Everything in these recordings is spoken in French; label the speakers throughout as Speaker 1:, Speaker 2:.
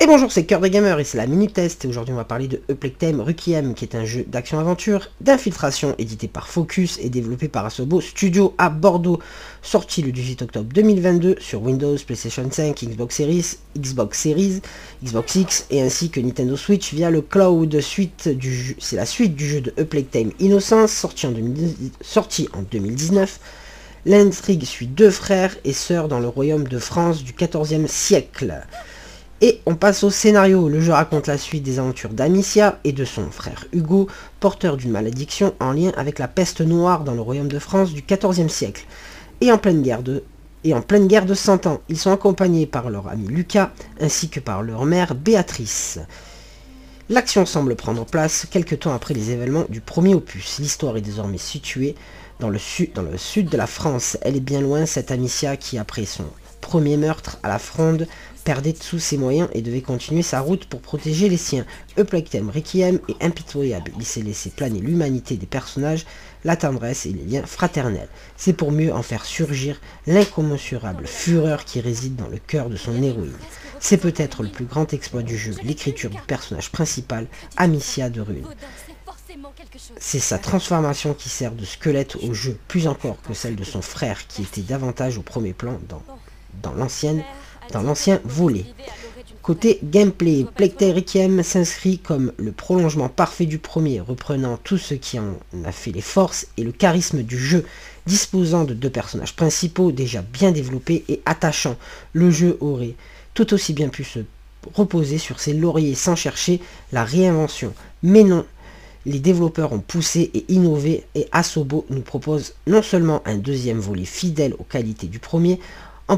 Speaker 1: Et bonjour, c'est Cœur des Gamers et c'est la Minute Test. Et aujourd'hui, on va parler de Euplectem Requiem, qui est un jeu d'action-aventure, d'infiltration, édité par Focus et développé par Asobo Studio à Bordeaux, sorti le 18 octobre 2022 sur Windows, PlayStation 5, Xbox Series, Xbox Series, Xbox X et ainsi que Nintendo Switch via le cloud. Suite c'est la suite du jeu de Euplectem Innocence, sorti en, en 2019. L'intrigue suit deux frères et sœurs dans le royaume de France du 14e siècle. Et on passe au scénario. Le jeu raconte la suite des aventures d'Amicia et de son frère Hugo, porteur d'une malédiction en lien avec la peste noire dans le royaume de France du XIVe siècle. Et en pleine guerre de, et en pleine guerre de 100 ans, ils sont accompagnés par leur ami Lucas ainsi que par leur mère Béatrice. L'action semble prendre place quelques temps après les événements du premier opus. L'histoire est désormais située dans le, sud, dans le sud de la France. Elle est bien loin, cette Amicia qui, après son premier meurtre à la fronde, perdait tous ses moyens et devait continuer sa route pour protéger les siens. Euplectem Requiem est impitoyable, il s'est laissé planer l'humanité des personnages, la tendresse et les liens fraternels. C'est pour mieux en faire surgir l'incommensurable fureur qui réside dans le cœur de son héroïne. C'est peut-être le plus grand exploit du jeu, l'écriture du personnage principal, Amicia de Rune. C'est sa transformation qui sert de squelette au jeu, plus encore que celle de son frère qui était davantage au premier plan dans, dans l'ancienne dans l'ancien volet. Côté gameplay, Requiem s'inscrit comme le prolongement parfait du premier, reprenant tout ce qui en a fait les forces et le charisme du jeu, disposant de deux personnages principaux déjà bien développés et attachants. Le jeu aurait tout aussi bien pu se reposer sur ses lauriers sans chercher la réinvention. Mais non, les développeurs ont poussé et innové et Asobo nous propose non seulement un deuxième volet fidèle aux qualités du premier, en,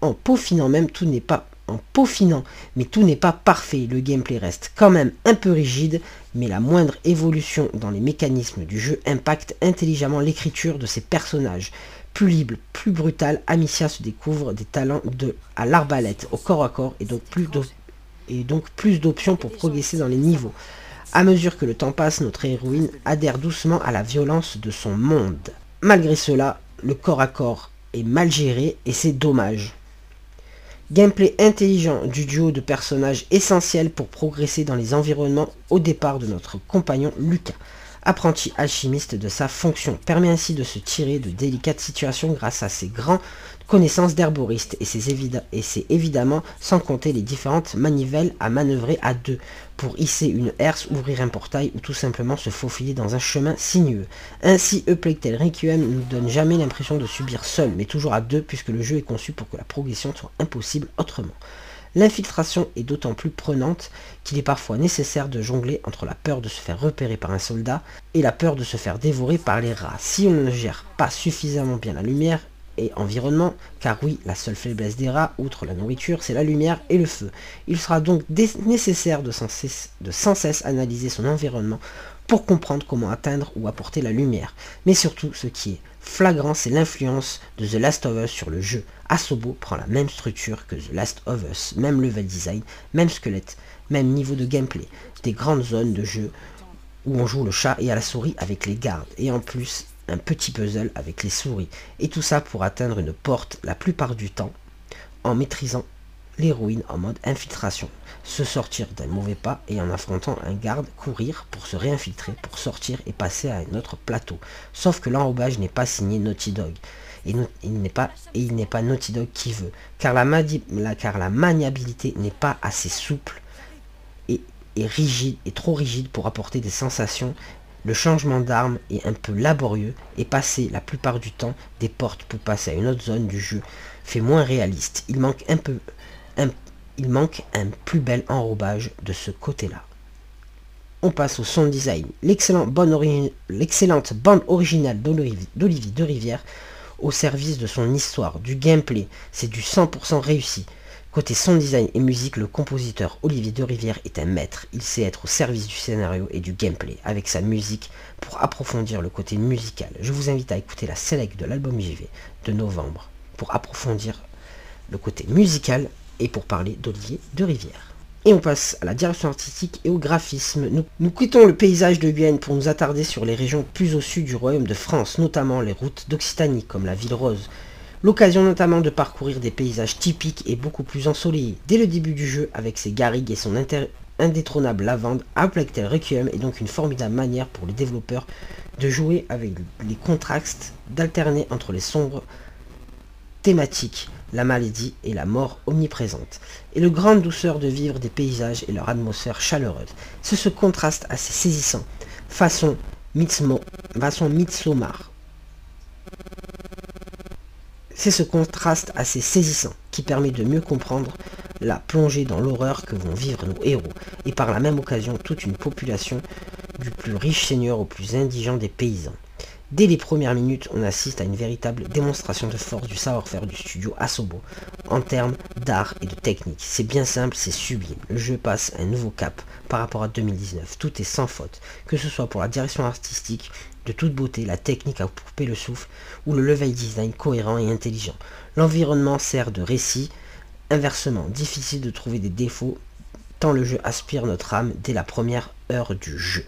Speaker 1: en peaufinant même, tout n'est pas en peaufinant, mais tout n'est pas parfait. Le gameplay reste quand même un peu rigide, mais la moindre évolution dans les mécanismes du jeu impacte intelligemment l'écriture de ses personnages. Plus libre, plus brutal, Amicia se découvre des talents de à l'arbalète, au corps à corps, et donc plus et donc plus d'options pour progresser dans les niveaux. À mesure que le temps passe, notre héroïne adhère doucement à la violence de son monde. Malgré cela, le corps à corps est mal géré et c'est dommage. Gameplay intelligent du duo de personnages essentiels pour progresser dans les environnements au départ de notre compagnon Lucas, apprenti alchimiste de sa fonction, permet ainsi de se tirer de délicates situations grâce à ses grands connaissance d'herboriste et c'est évidemment sans compter les différentes manivelles à manœuvrer à deux pour hisser une herse, ouvrir un portail ou tout simplement se faufiler dans un chemin sinueux. Ainsi, Euplectel Requiem ne nous donne jamais l'impression de subir seul, mais toujours à deux puisque le jeu est conçu pour que la progression soit impossible autrement. L'infiltration est d'autant plus prenante qu'il est parfois nécessaire de jongler entre la peur de se faire repérer par un soldat et la peur de se faire dévorer par les rats. Si on ne gère pas suffisamment bien la lumière, et environnement, car oui, la seule faiblesse des rats, outre la nourriture, c'est la lumière et le feu. Il sera donc nécessaire de sans, cesse, de sans cesse analyser son environnement pour comprendre comment atteindre ou apporter la lumière. Mais surtout, ce qui est flagrant, c'est l'influence de The Last of Us sur le jeu. Asobo prend la même structure que The Last of Us, même level design, même squelette, même niveau de gameplay, des grandes zones de jeu où on joue le chat et à la souris avec les gardes, et en plus un petit puzzle avec les souris. Et tout ça pour atteindre une porte la plupart du temps en maîtrisant l'héroïne en mode infiltration. Se sortir d'un mauvais pas et en affrontant un garde, courir pour se réinfiltrer, pour sortir et passer à un autre plateau. Sauf que l'enrobage n'est pas signé Naughty Dog. Et il n'est pas, Naughty Dog qui veut. Car la, maniabilité n'est pas assez souple et rigide, et trop rigide pour apporter des sensations le changement d'arme est un peu laborieux et passer la plupart du temps des portes pour passer à une autre zone du jeu fait moins réaliste. Il manque un peu il manque un plus bel enrobage de ce côté-là. On passe au son design. L'excellente bande originale d'Olivier de Rivière au service de son histoire, du gameplay, c'est du 100% réussi. Côté son design et musique, le compositeur Olivier de Rivière est un maître. Il sait être au service du scénario et du gameplay avec sa musique pour approfondir le côté musical. Je vous invite à écouter la select de l'album JV de novembre pour approfondir le côté musical et pour parler d'Olivier de Rivière. Et on passe à la direction artistique et au graphisme. Nous, quittons le paysage de Guyane pour nous attarder sur les régions plus au sud du royaume de France, notamment les routes d'Occitanie comme la ville rose, L'occasion notamment de parcourir des paysages typiques et beaucoup plus ensoleillés. Dès le début du jeu, avec ses garrigues et son indétrônable lavande, A Requiem est donc une formidable manière pour les développeurs de jouer avec les contrastes, d'alterner entre les sombres thématiques, la maladie et la mort omniprésente, et le grande douceur de vivre des paysages et leur atmosphère chaleureuse. C'est ce contraste assez saisissant, façon, façon Midsommar, c'est ce contraste assez saisissant qui permet de mieux comprendre la plongée dans l'horreur que vont vivre nos héros, et par la même occasion toute une population du plus riche seigneur au plus indigent des paysans. Dès les premières minutes, on assiste à une véritable démonstration de force du savoir-faire du studio Asobo, en termes d'art et de technique. C'est bien simple, c'est sublime. Le jeu passe un nouveau cap par rapport à 2019. Tout est sans faute, que ce soit pour la direction artistique, de toute beauté, la technique à couper le souffle ou le level design cohérent et intelligent. L'environnement sert de récit. Inversement, difficile de trouver des défauts tant le jeu aspire notre âme dès la première heure du jeu.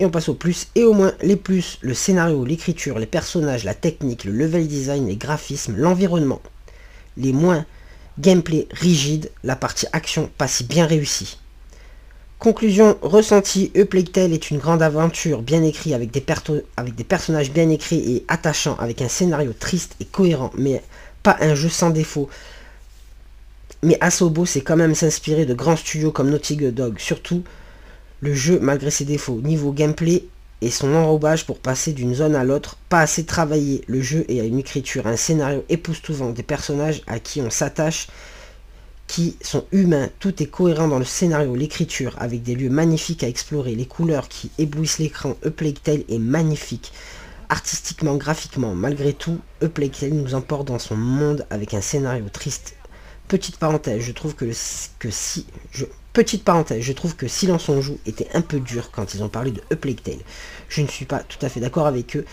Speaker 1: Et on passe au plus et au moins. Les plus, le scénario, l'écriture, les personnages, la technique, le level design, les graphismes, l'environnement. Les moins, gameplay rigide, la partie action pas si bien réussie. Conclusion ressentie, A est une grande aventure bien écrite avec des, avec des personnages bien écrits et attachants, avec un scénario triste et cohérent, mais pas un jeu sans défaut. Mais Asobo c'est quand même s'inspirer de grands studios comme Naughty Dog, surtout le jeu malgré ses défauts. Niveau gameplay, et son enrobage pour passer d'une zone à l'autre, pas assez travaillé, le jeu et une écriture, un scénario époustouflant, des personnages à qui on s'attache, qui sont humains, tout est cohérent dans le scénario, l'écriture, avec des lieux magnifiques à explorer, les couleurs qui éblouissent l'écran, A Tale est magnifique, artistiquement, graphiquement, malgré tout, A Tale nous emporte dans son monde avec un scénario triste. Petite parenthèse, je trouve que, que si... Je, Petite parenthèse, je trouve que Silence on joue était un peu dur quand ils ont parlé de A Plague Tale. Je ne suis pas tout à fait d'accord avec eux.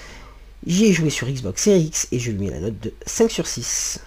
Speaker 1: J'y ai joué sur Xbox Series X et je lui mets la note de 5 sur 6.